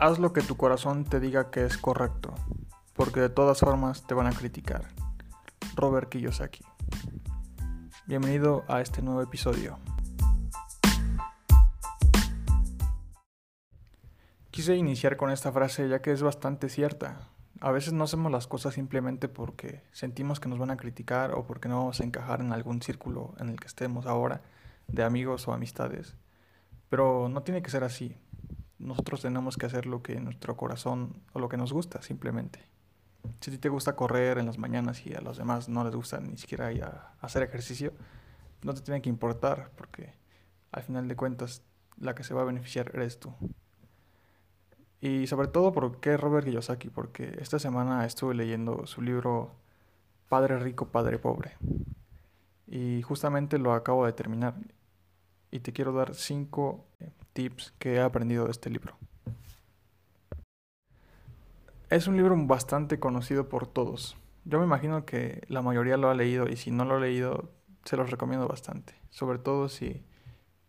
Haz lo que tu corazón te diga que es correcto, porque de todas formas te van a criticar. Robert Kiyosaki. Bienvenido a este nuevo episodio. Quise iniciar con esta frase ya que es bastante cierta. A veces no hacemos las cosas simplemente porque sentimos que nos van a criticar o porque no vamos a encajar en algún círculo en el que estemos ahora, de amigos o amistades. Pero no tiene que ser así. Nosotros tenemos que hacer lo que nuestro corazón o lo que nos gusta, simplemente. Si a ti te gusta correr en las mañanas y a los demás no les gusta ni siquiera ir a hacer ejercicio, no te tiene que importar, porque al final de cuentas la que se va a beneficiar eres tú. Y sobre todo, ¿por qué Robert Kiyosaki? Porque esta semana estuve leyendo su libro Padre Rico, Padre Pobre. Y justamente lo acabo de terminar. Y te quiero dar cinco tips que he aprendido de este libro. Es un libro bastante conocido por todos. Yo me imagino que la mayoría lo ha leído y si no lo ha leído, se los recomiendo bastante. Sobre todo si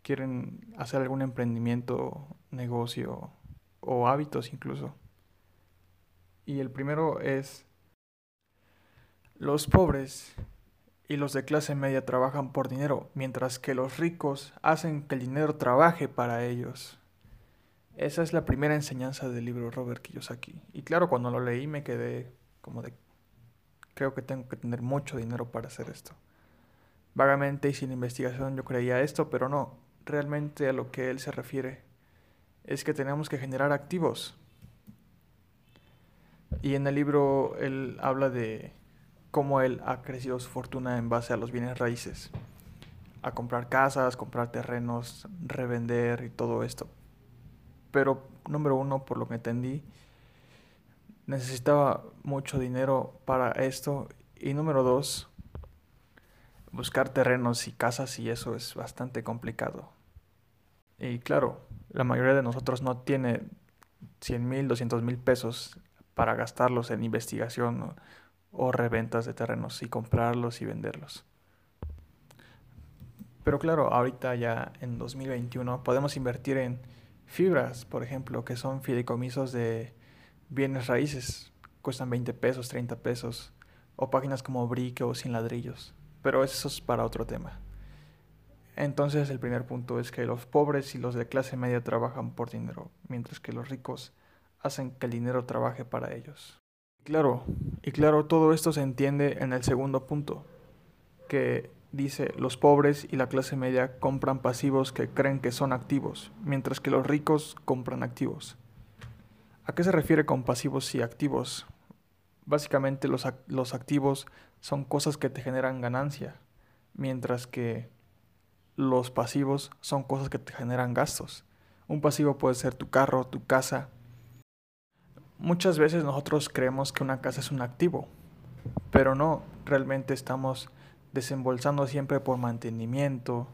quieren hacer algún emprendimiento, negocio o hábitos incluso. Y el primero es, los pobres y los de clase media trabajan por dinero, mientras que los ricos hacen que el dinero trabaje para ellos. Esa es la primera enseñanza del libro Robert Kiyosaki. Y claro, cuando lo leí me quedé como de, creo que tengo que tener mucho dinero para hacer esto. Vagamente y sin investigación yo creía esto, pero no, realmente a lo que él se refiere es que tenemos que generar activos. Y en el libro él habla de cómo él ha crecido su fortuna en base a los bienes raíces. A comprar casas, comprar terrenos, revender y todo esto. Pero número uno, por lo que entendí, necesitaba mucho dinero para esto. Y número dos, buscar terrenos y casas y eso es bastante complicado. Y claro, la mayoría de nosotros no tiene 100 mil, 200 mil pesos para gastarlos en investigación o, reventas de terrenos y comprarlos y venderlos. Pero claro, ahorita ya en 2021 podemos invertir en fibras, por ejemplo, que son fideicomisos de bienes raíces. Cuestan 20 pesos, 30 pesos. O páginas como Brick o Sin Ladrillos. Pero eso es para otro tema. Entonces el primer punto es que los pobres y los de clase media trabajan por dinero, mientras que los ricos hacen que el dinero trabaje para ellos. Claro, y claro, todo esto se entiende en el segundo punto, que dice los pobres y la clase media compran pasivos que creen que son activos, mientras que los ricos compran activos. ¿A qué se refiere con pasivos y activos? Básicamente los, los activos son cosas que te generan ganancia, mientras que los pasivos son cosas que te generan gastos. Un pasivo puede ser tu carro, tu casa. Muchas veces nosotros creemos que una casa es un activo, pero no, realmente estamos desembolsando siempre por mantenimiento,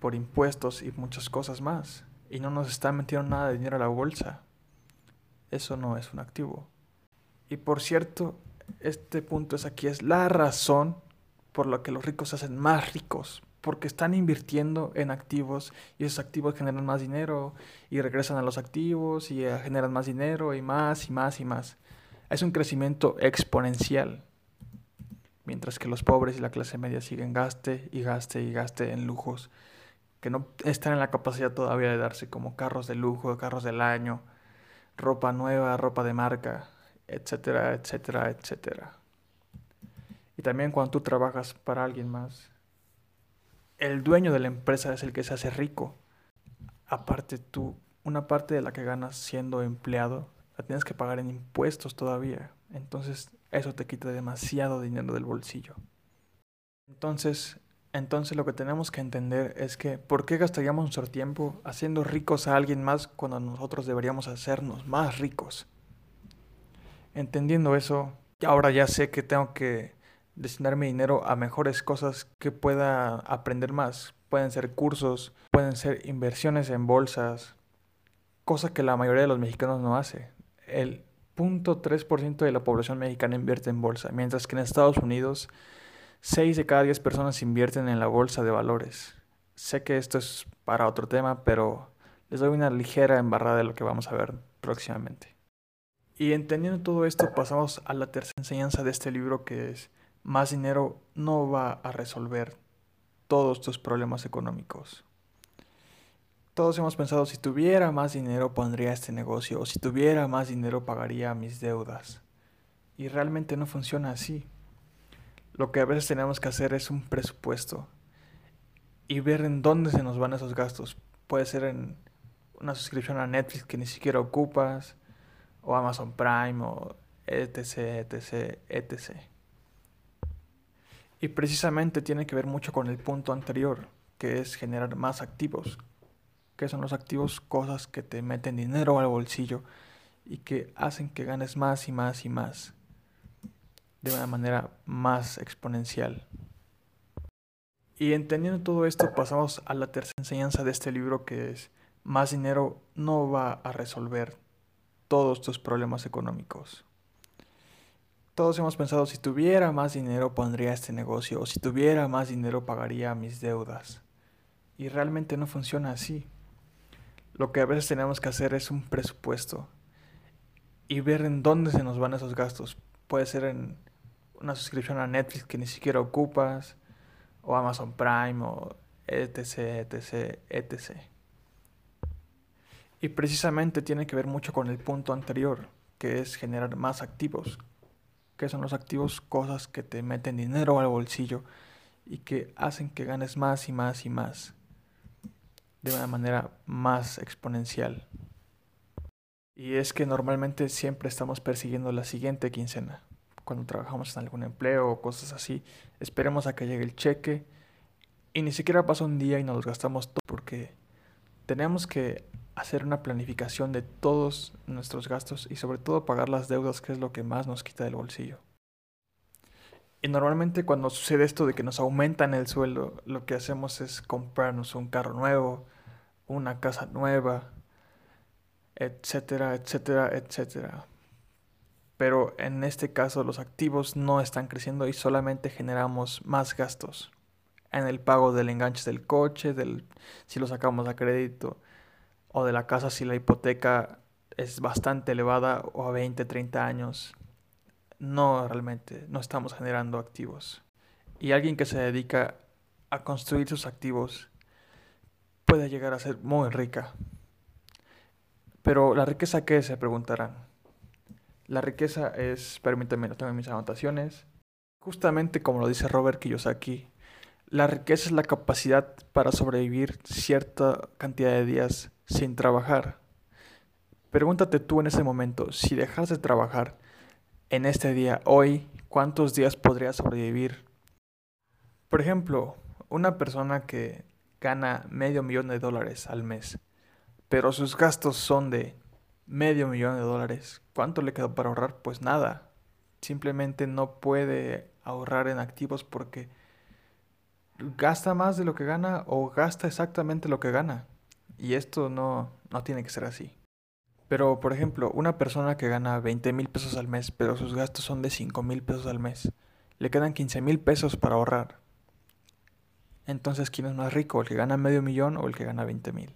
por impuestos y muchas cosas más. Y no nos está metiendo nada de dinero a la bolsa. Eso no es un activo. Y por cierto, este punto es aquí, es la razón por la que los ricos se hacen más ricos, porque están invirtiendo en activos y esos activos generan más dinero y regresan a los activos y eh, generan más dinero y más y más y más. Es un crecimiento exponencial. Mientras que los pobres y la clase media siguen gaste y gaste y gaste en lujos que no están en la capacidad todavía de darse como carros de lujo, carros del año, ropa nueva, ropa de marca, etcétera, etcétera, etcétera. Y también cuando tú trabajas para alguien más, el dueño de la empresa es el que se hace rico. Aparte tú, una parte de la que ganas siendo empleado, la tienes que pagar en impuestos todavía. Entonces eso te quita demasiado dinero del bolsillo. Entonces, entonces lo que tenemos que entender es que ¿por qué gastaríamos nuestro tiempo haciendo ricos a alguien más cuando nosotros deberíamos hacernos más ricos? Entendiendo eso, ahora ya sé que tengo que destinar mi dinero a mejores cosas que pueda aprender más. Pueden ser cursos, pueden ser inversiones en bolsas, cosa que la mayoría de los mexicanos no hace. El 0.3% de la población mexicana invierte en bolsa, mientras que en Estados Unidos 6 de cada 10 personas invierten en la bolsa de valores. Sé que esto es para otro tema, pero les doy una ligera embarrada de lo que vamos a ver próximamente. Y entendiendo todo esto, pasamos a la tercera enseñanza de este libro que es más dinero no va a resolver todos tus problemas económicos. Todos hemos pensado, si tuviera más dinero pondría este negocio, o si tuviera más dinero pagaría mis deudas. Y realmente no funciona así. Lo que a veces tenemos que hacer es un presupuesto y ver en dónde se nos van esos gastos. Puede ser en una suscripción a Netflix que ni siquiera ocupas, o Amazon Prime, o etc, etc, etc. Y precisamente tiene que ver mucho con el punto anterior, que es generar más activos. ¿Qué son los activos? Cosas que te meten dinero al bolsillo y que hacen que ganes más y más y más de una manera más exponencial. Y entendiendo todo esto, pasamos a la tercera enseñanza de este libro que es más dinero no va a resolver todos tus problemas económicos. Todos hemos pensado, si tuviera más dinero pondría este negocio, o si tuviera más dinero pagaría mis deudas. Y realmente no funciona así. Lo que a veces tenemos que hacer es un presupuesto y ver en dónde se nos van esos gastos. Puede ser en una suscripción a Netflix que ni siquiera ocupas, o Amazon Prime, o etc, etc, etc. Y precisamente tiene que ver mucho con el punto anterior, que es generar más activos. ¿Qué son los activos? Cosas que te meten dinero al bolsillo y que hacen que ganes más y más y más de una manera más exponencial. Y es que normalmente siempre estamos persiguiendo la siguiente quincena. Cuando trabajamos en algún empleo o cosas así, esperemos a que llegue el cheque y ni siquiera pasa un día y nos los gastamos todo porque tenemos que hacer una planificación de todos nuestros gastos y sobre todo pagar las deudas, que es lo que más nos quita del bolsillo. Y normalmente cuando sucede esto de que nos aumentan el sueldo, lo que hacemos es comprarnos un carro nuevo, una casa nueva, etcétera, etcétera, etcétera. Pero en este caso los activos no están creciendo y solamente generamos más gastos en el pago del enganche del coche, del, si lo sacamos a crédito, o de la casa si la hipoteca es bastante elevada o a 20, 30 años. No, realmente, no estamos generando activos. Y alguien que se dedica a construir sus activos puede llegar a ser muy rica. Pero la riqueza qué se preguntarán. La riqueza es, permítanme, no tengo mis anotaciones. Justamente como lo dice Robert Kiyosaki, la riqueza es la capacidad para sobrevivir cierta cantidad de días sin trabajar. Pregúntate tú en ese momento, si dejas de trabajar en este día, hoy, ¿cuántos días podrías sobrevivir? Por ejemplo, una persona que gana medio millón de dólares al mes, pero sus gastos son de medio millón de dólares, ¿cuánto le quedó para ahorrar? Pues nada. Simplemente no puede ahorrar en activos porque gasta más de lo que gana o gasta exactamente lo que gana. Y esto no, no tiene que ser así. Pero, por ejemplo, una persona que gana 20 mil pesos al mes, pero sus gastos son de 5 mil pesos al mes, le quedan 15 mil pesos para ahorrar. Entonces, ¿quién es más rico? ¿El que gana medio millón o el que gana 20 mil?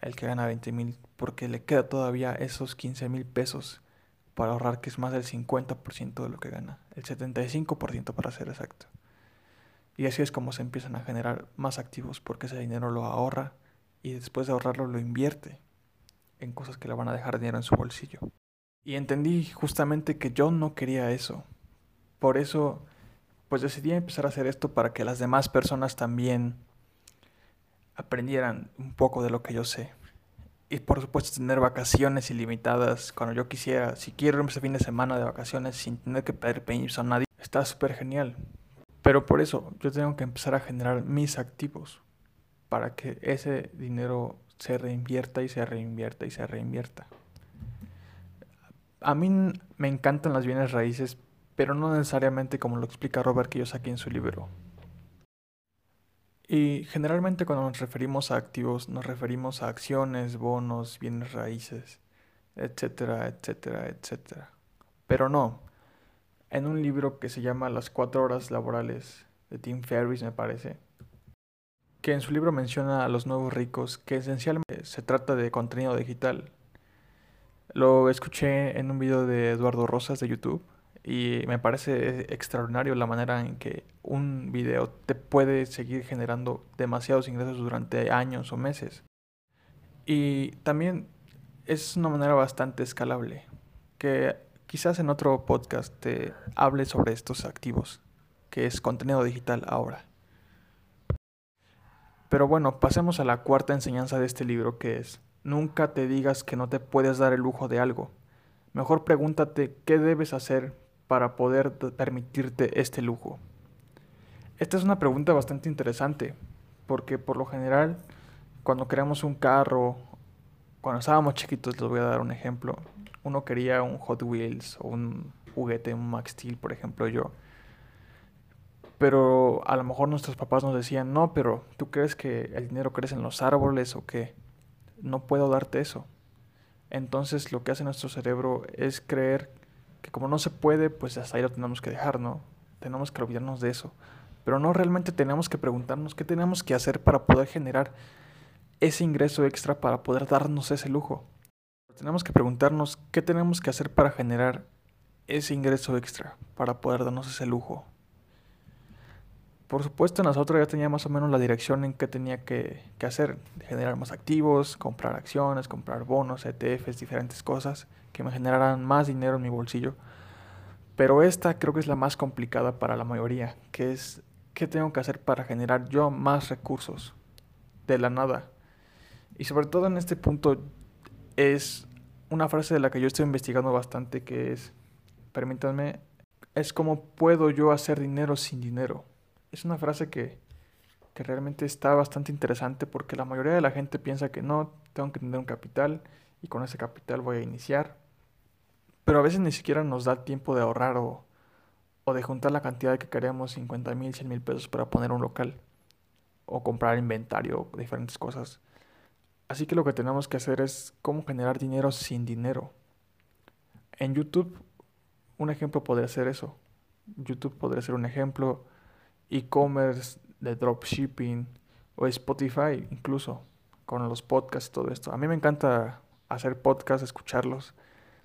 El que gana 20 mil, porque le queda todavía esos 15 mil pesos para ahorrar, que es más del 50% de lo que gana, el 75% para ser exacto. Y así es como se empiezan a generar más activos porque ese dinero lo ahorra y después de ahorrarlo lo invierte en cosas que le van a dejar dinero en su bolsillo. Y entendí justamente que yo no quería eso. Por eso, pues decidí empezar a hacer esto para que las demás personas también aprendieran un poco de lo que yo sé. Y por supuesto tener vacaciones ilimitadas cuando yo quisiera. Si quiero irme ese fin de semana de vacaciones sin tener que pedir permiso a nadie, está súper genial. Pero por eso yo tengo que empezar a generar mis activos para que ese dinero se reinvierta y se reinvierta y se reinvierta. A mí me encantan las bienes raíces, pero no necesariamente como lo explica Robert Kiyosaki en su libro. Y generalmente cuando nos referimos a activos nos referimos a acciones, bonos, bienes raíces, etcétera, etcétera, etcétera. Pero no, en un libro que se llama Las cuatro horas laborales de Tim Ferriss, me parece, que en su libro menciona a los nuevos ricos, que esencialmente se trata de contenido digital. Lo escuché en un video de Eduardo Rosas de YouTube y me parece extraordinario la manera en que un video te puede seguir generando demasiados ingresos durante años o meses. Y también es una manera bastante escalable, que quizás en otro podcast te hable sobre estos activos, que es contenido digital ahora. Pero bueno, pasemos a la cuarta enseñanza de este libro, que es Nunca te digas que no te puedes dar el lujo de algo. Mejor pregúntate qué debes hacer para poder permitirte este lujo. Esta es una pregunta bastante interesante, porque por lo general, cuando queremos un carro, cuando estábamos chiquitos, les voy a dar un ejemplo, uno quería un Hot Wheels o un juguete, un Max Steel, por ejemplo, yo. Pero a lo mejor nuestros papás nos decían, no, pero ¿tú crees que el dinero crece en los árboles o qué? no puedo darte eso. Entonces lo que hace nuestro cerebro es creer que como no se puede, pues hasta ahí lo tenemos que dejar, ¿no? Tenemos que olvidarnos de eso. Pero no realmente tenemos que preguntarnos qué tenemos que hacer para poder generar ese ingreso extra para poder darnos ese lujo. Tenemos que preguntarnos qué tenemos que hacer para generar ese ingreso extra, para poder darnos ese lujo. Por supuesto, nosotros ya tenía más o menos la dirección en qué tenía que, hacer, generar más activos, comprar acciones, comprar bonos, ETFs, diferentes cosas que me generaran más dinero en mi bolsillo. Pero esta creo que es la más complicada para la mayoría, que es qué tengo que hacer para generar yo más recursos de la nada. Y sobre todo en este punto es una frase de la que yo estoy investigando bastante que es, permítanme, es como puedo yo hacer dinero sin dinero es una frase que, que realmente está bastante interesante porque la mayoría de la gente piensa que no, tengo que tener un capital y con ese capital voy a iniciar. Pero a veces ni siquiera nos da tiempo de ahorrar o, o de juntar la cantidad que queremos, 50 mil, 100 mil pesos para poner un local o comprar inventario, diferentes cosas. Así que lo que tenemos que hacer es cómo generar dinero sin dinero. En YouTube, un ejemplo podría ser eso. YouTube podría ser un ejemplo e-commerce, de dropshipping o Spotify incluso, con los podcasts todo esto. A mí me encanta hacer podcasts, escucharlos.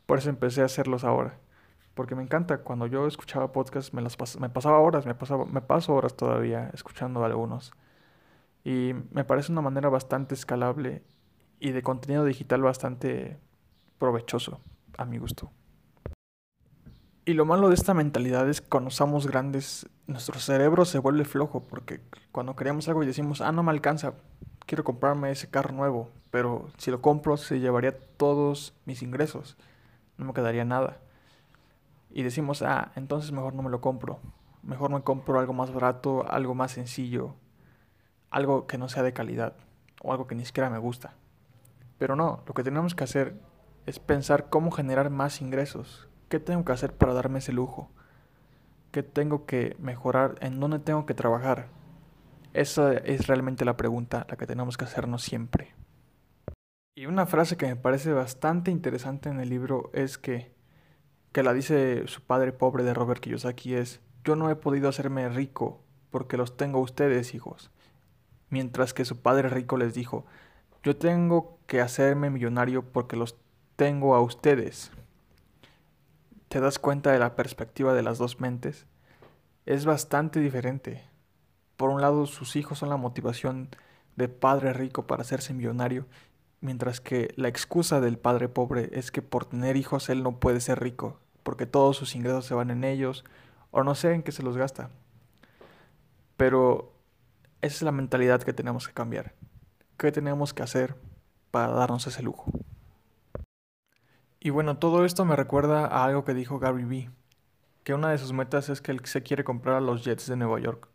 Por eso empecé a hacerlos ahora. Porque me encanta, cuando yo escuchaba podcasts me, las me pasaba horas, me, pasaba, me paso horas todavía escuchando algunos. Y me parece una manera bastante escalable y de contenido digital bastante provechoso, a mi gusto. Y lo malo de esta mentalidad es que cuando somos grandes, nuestro cerebro se vuelve flojo, porque cuando queremos algo y decimos, ah, no me alcanza, quiero comprarme ese carro nuevo, pero si lo compro se llevaría todos mis ingresos, no me quedaría nada. Y decimos, ah, entonces mejor no me lo compro, mejor me compro algo más barato, algo más sencillo, algo que no sea de calidad, o algo que ni siquiera me gusta. Pero no, lo que tenemos que hacer es pensar cómo generar más ingresos, ¿Qué tengo que hacer para darme ese lujo? ¿Qué tengo que mejorar? ¿En dónde tengo que trabajar? Esa es realmente la pregunta, la que tenemos que hacernos siempre. Y una frase que me parece bastante interesante en el libro es que, que la dice su padre pobre de Robert Kiyosaki es, yo no he podido hacerme rico porque los tengo ustedes, hijos. Mientras que su padre rico les dijo, yo tengo que hacerme millonario porque los tengo a ustedes te das cuenta de la perspectiva de las dos mentes, es bastante diferente. Por un lado, sus hijos son la motivación de padre rico para hacerse millonario, mientras que la excusa del padre pobre es que por tener hijos él no puede ser rico, porque todos sus ingresos se van en ellos, o no sé en qué se los gasta. Pero esa es la mentalidad que tenemos que cambiar. ¿Qué tenemos que hacer para darnos ese lujo? Y bueno, todo esto me recuerda a algo que dijo Gary Vee, que una de sus metas es que él se quiere comprar a los Jets de Nueva York.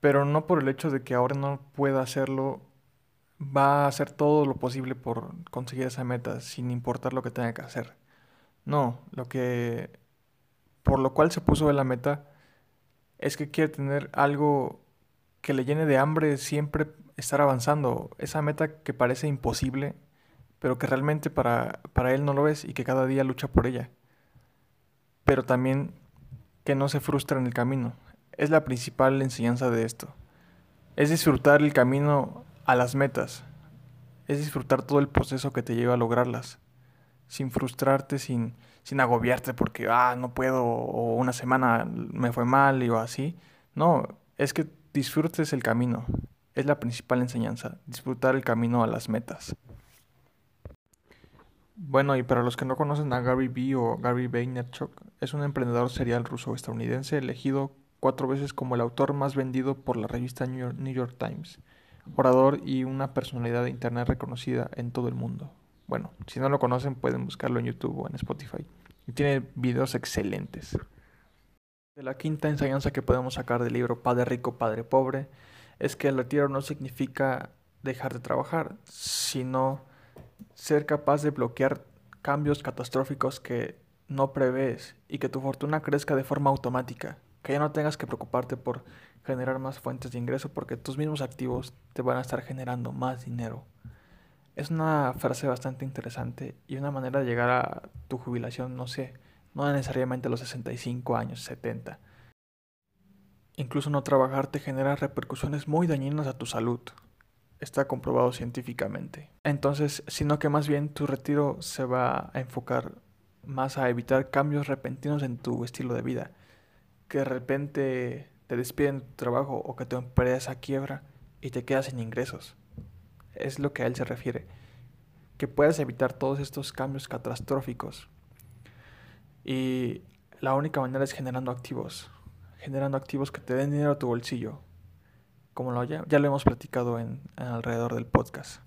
Pero no por el hecho de que ahora no pueda hacerlo, va a hacer todo lo posible por conseguir esa meta, sin importar lo que tenga que hacer. No, lo que por lo cual se puso de la meta es que quiere tener algo que le llene de hambre siempre estar avanzando. Esa meta que parece imposible pero que realmente para, para él no lo es y que cada día lucha por ella. Pero también que no se frustra en el camino. Es la principal enseñanza de esto. Es disfrutar el camino a las metas. Es disfrutar todo el proceso que te lleva a lograrlas. sin frustrarte, sin, sin agobiarte porque, ah, no puedo, o una semana me fue mal o así. No, es que disfrutes el camino. Es la principal enseñanza, disfrutar el camino a las metas. Bueno, y para los que no conocen a Gary Vee o Gary Vaynerchuk, es un emprendedor serial ruso-estadounidense elegido cuatro veces como el autor más vendido por la revista New York Times, orador y una personalidad de Internet reconocida en todo el mundo. Bueno, si no lo conocen pueden buscarlo en YouTube o en Spotify. Y tiene videos excelentes. De la quinta enseñanza que podemos sacar del libro Padre Rico, Padre Pobre es que el retiro no significa dejar de trabajar, sino ser capaz de bloquear cambios catastróficos que no prevés y que tu fortuna crezca de forma automática, que ya no tengas que preocuparte por generar más fuentes de ingreso porque tus mismos activos te van a estar generando más dinero. Es una frase bastante interesante y una manera de llegar a tu jubilación, no sé, no necesariamente a los 65 años, 70. Incluso no trabajar te genera repercusiones muy dañinas a tu salud. Está comprobado científicamente. Entonces, sino que más bien tu retiro se va a enfocar más a evitar cambios repentinos en tu estilo de vida. Que de repente te despiden de tu trabajo o que tu empresa quiebra y te quedas sin ingresos es lo que a él se refiere. Que puedas evitar todos estos cambios catastróficos. Y la única manera es generando activos. Generando activos que te den dinero a tu bolsillo. Como lo ya, ya lo hemos platicado en, alrededor del podcast.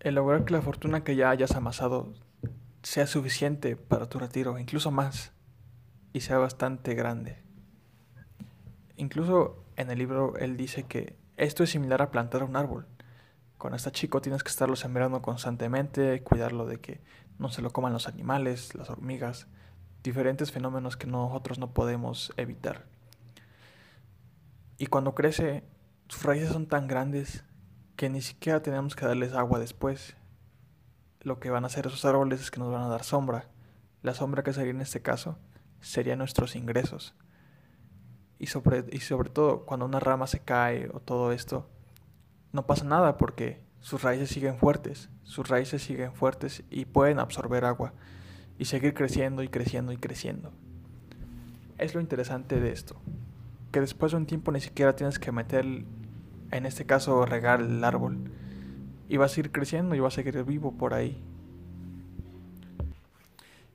El lograr que la fortuna que ya hayas amasado sea suficiente para tu retiro, incluso más, y sea bastante grande. Incluso en el libro él dice que esto es similar a plantar un árbol. Cuando está chico tienes que estarlo sembrando constantemente, cuidarlo de que no se lo coman los animales, las hormigas, diferentes fenómenos que nosotros no podemos evitar. Y cuando crece, sus raíces son tan grandes que ni siquiera tenemos que darles agua después. Lo que van a hacer esos árboles es que nos van a dar sombra. La sombra que sería en este caso serían nuestros ingresos. Y sobre, y sobre todo cuando una rama se cae o todo esto, no pasa nada porque sus raíces siguen fuertes, sus raíces siguen fuertes y pueden absorber agua y seguir creciendo y creciendo y creciendo. Es lo interesante de esto, que después de un tiempo ni siquiera tienes que meter, en este caso, regar el árbol. Y vas a ir creciendo y vas a seguir vivo por ahí.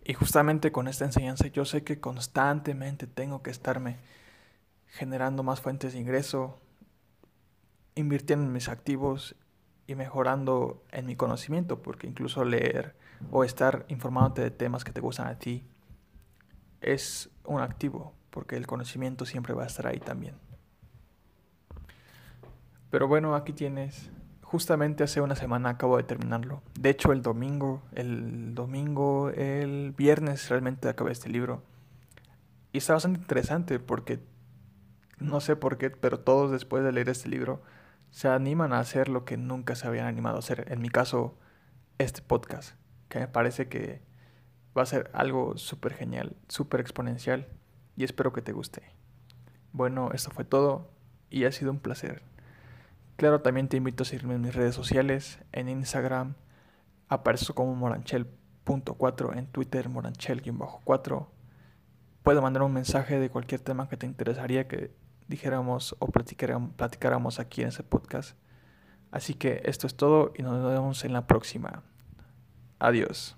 Y justamente con esta enseñanza yo sé que constantemente tengo que estarme generando más fuentes de ingreso, invirtiendo en mis activos y mejorando en mi conocimiento, porque incluso leer o estar informándote de temas que te gustan a ti es un activo, porque el conocimiento siempre va a estar ahí también. Pero bueno, aquí tienes. Justamente hace una semana acabo de terminarlo. De hecho, el domingo, el domingo, el viernes realmente acabé este libro. Y está bastante interesante porque no sé por qué, pero todos después de leer este libro se animan a hacer lo que nunca se habían animado a hacer. En mi caso, este podcast, que me parece que va a ser algo súper genial, súper exponencial y espero que te guste. Bueno, esto fue todo y ha sido un placer. Claro, también te invito a seguirme en mis redes sociales, en Instagram, aparezco como moranchel.4, en Twitter moranchel-4. Puedo mandar un mensaje de cualquier tema que te interesaría que dijéramos o platicáramos aquí en ese podcast. Así que esto es todo y nos vemos en la próxima. Adiós.